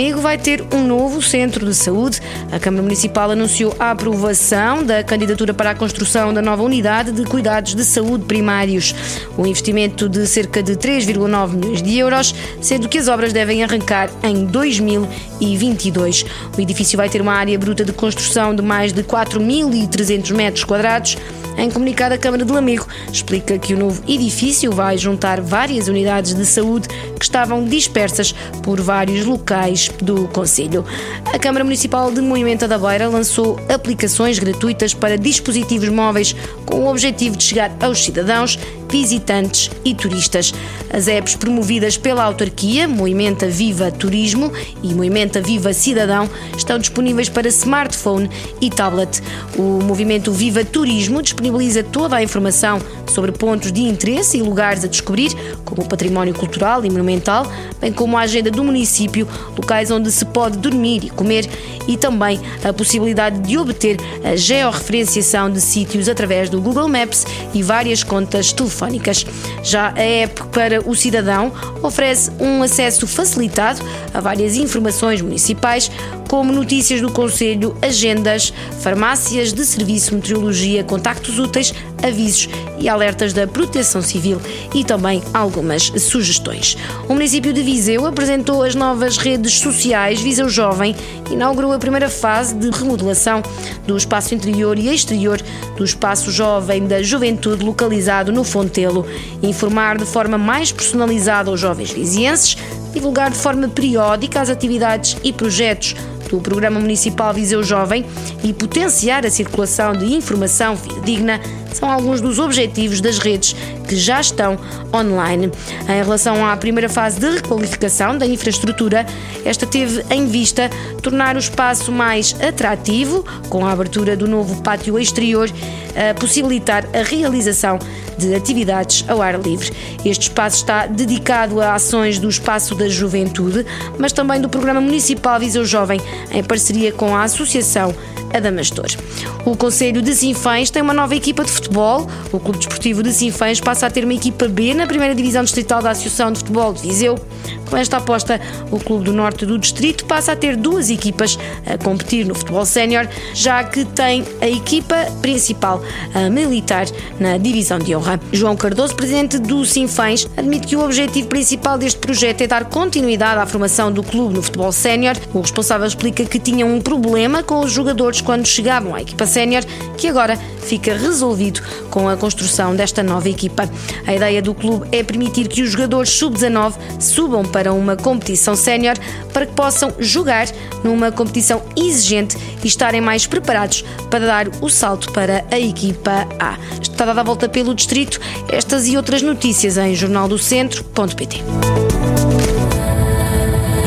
Amigo vai ter um novo centro de saúde. A Câmara Municipal anunciou a aprovação da candidatura para a construção da nova unidade de cuidados de saúde primários. O investimento de cerca de 3,9 milhões de euros, sendo que as obras devem arrancar em 2022. O edifício vai ter uma área bruta de construção de mais de 4.300 metros quadrados em comunicado, a Câmara de Lamego explica que o novo edifício vai juntar várias unidades de saúde que estavam dispersas por vários locais do Conselho. A Câmara Municipal de Moimenta da Beira lançou aplicações gratuitas para dispositivos móveis com o objetivo de chegar aos cidadãos visitantes e turistas. As apps promovidas pela autarquia, Movimenta Viva Turismo e Movimenta Viva Cidadão, estão disponíveis para smartphone e tablet. O movimento Viva Turismo disponibiliza toda a informação sobre pontos de interesse e lugares a descobrir, como o património cultural e monumental, bem como a agenda do município, locais onde se pode dormir e comer e também a possibilidade de obter a georreferenciação de sítios através do Google Maps e várias contas telefónicas. Já a app para o cidadão oferece um acesso facilitado a várias informações municipais, como notícias do Conselho, agendas, farmácias de serviço, meteorologia, contactos úteis, avisos e alertas da Proteção Civil e também algumas sugestões. O município de Viseu apresentou as novas redes sociais Viseu Jovem inaugurou a primeira fase de remodelação do espaço interior e exterior do espaço jovem da juventude localizado no Fontelo. Informar de forma mais personalizada aos jovens vizienses, divulgar de forma periódica as atividades e projetos do Programa Municipal Viseu Jovem e potenciar a circulação de informação fidedigna são alguns dos objetivos das redes que já estão online. Em relação à primeira fase de requalificação da infraestrutura, esta teve em vista tornar o espaço mais atrativo, com a abertura do novo pátio exterior, a possibilitar a realização de atividades ao ar livre. Este espaço está dedicado a ações do Espaço da Juventude, mas também do Programa Municipal Viseu Jovem, em parceria com a Associação Adamastor. O Conselho de Sinfãs tem uma nova equipa de futebol. O Clube Desportivo de Sinfãs passa a ter uma equipa B na primeira divisão distrital da Associação de Futebol de Viseu. Com esta aposta, o Clube do Norte do Distrito passa a ter duas equipas a competir no futebol sénior, já que tem a equipa principal a militar na divisão de honra. João Cardoso, presidente do Sinfãs, admite que o objetivo principal deste projeto é dar continuidade à formação do clube no futebol sénior. O responsável explica que tinham um problema com os jogadores quando chegavam à equipa sénior, que agora fica resolvido com a construção desta nova equipa. A ideia do clube é permitir que os jogadores sub-19 subam para uma competição sénior para que possam jogar numa competição exigente e estarem mais preparados para dar o salto para a equipa A. Está dada a volta pelo distrito. Estas e outras notícias em jornaldocentro.pt.